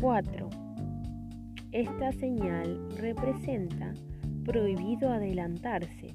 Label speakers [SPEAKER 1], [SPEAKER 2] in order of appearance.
[SPEAKER 1] 4. Esta señal representa prohibido adelantarse